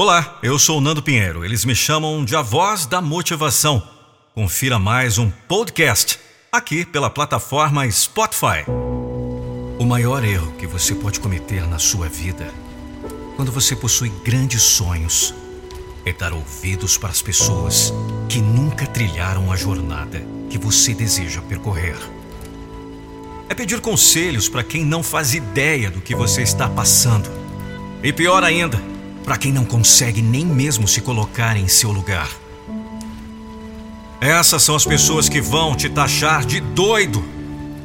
Olá, eu sou Nando Pinheiro. Eles me chamam de A Voz da Motivação. Confira mais um podcast aqui pela plataforma Spotify. O maior erro que você pode cometer na sua vida, quando você possui grandes sonhos, é dar ouvidos para as pessoas que nunca trilharam a jornada que você deseja percorrer. É pedir conselhos para quem não faz ideia do que você está passando. E pior ainda, para quem não consegue nem mesmo se colocar em seu lugar. Essas são as pessoas que vão te taxar de doido.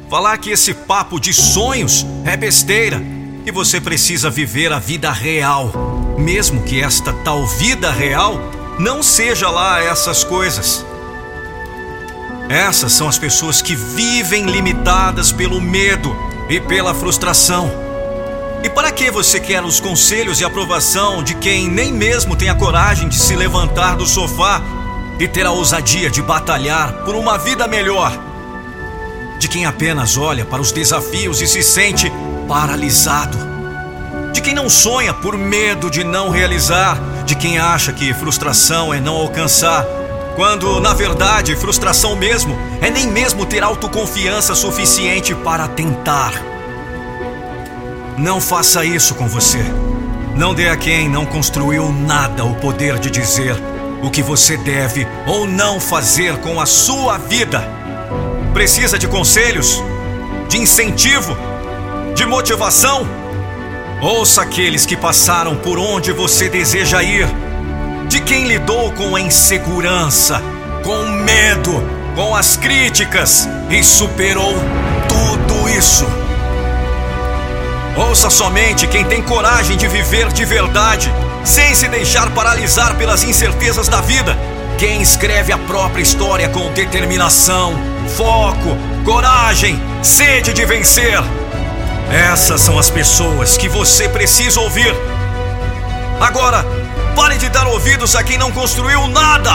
Falar que esse papo de sonhos é besteira e você precisa viver a vida real, mesmo que esta tal vida real não seja lá essas coisas. Essas são as pessoas que vivem limitadas pelo medo e pela frustração. E para que você quer os conselhos e aprovação de quem nem mesmo tem a coragem de se levantar do sofá e ter a ousadia de batalhar por uma vida melhor? De quem apenas olha para os desafios e se sente paralisado? De quem não sonha por medo de não realizar? De quem acha que frustração é não alcançar? Quando, na verdade, frustração mesmo é nem mesmo ter autoconfiança suficiente para tentar. Não faça isso com você. Não dê a quem não construiu nada o poder de dizer o que você deve ou não fazer com a sua vida. Precisa de conselhos? De incentivo? De motivação? Ouça aqueles que passaram por onde você deseja ir. De quem lidou com a insegurança, com o medo, com as críticas e superou tudo isso. Ouça somente quem tem coragem de viver de verdade, sem se deixar paralisar pelas incertezas da vida. Quem escreve a própria história com determinação, foco, coragem, sede de vencer. Essas são as pessoas que você precisa ouvir. Agora, pare de dar ouvidos a quem não construiu nada,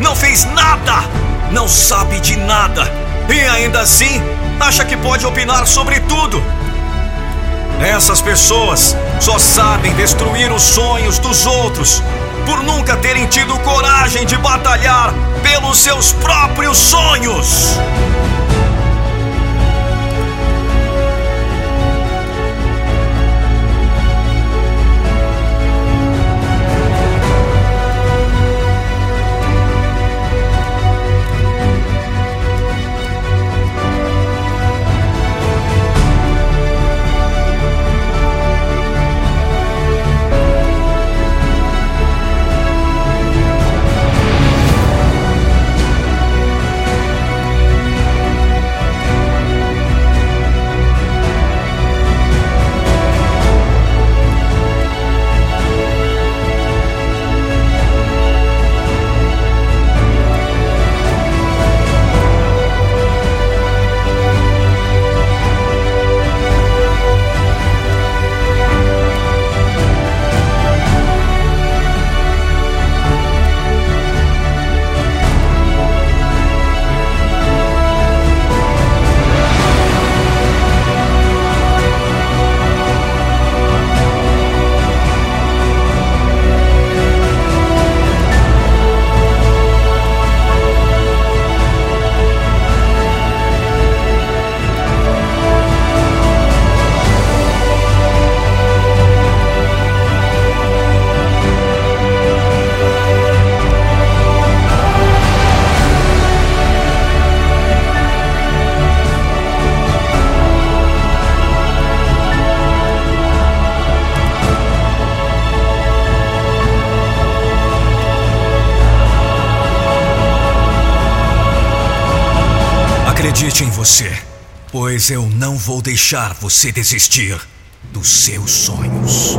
não fez nada, não sabe de nada e ainda assim acha que pode opinar sobre tudo. Essas pessoas só sabem destruir os sonhos dos outros por nunca terem tido coragem de batalhar pelos seus próprios sonhos. Acredite em você, pois eu não vou deixar você desistir dos seus sonhos.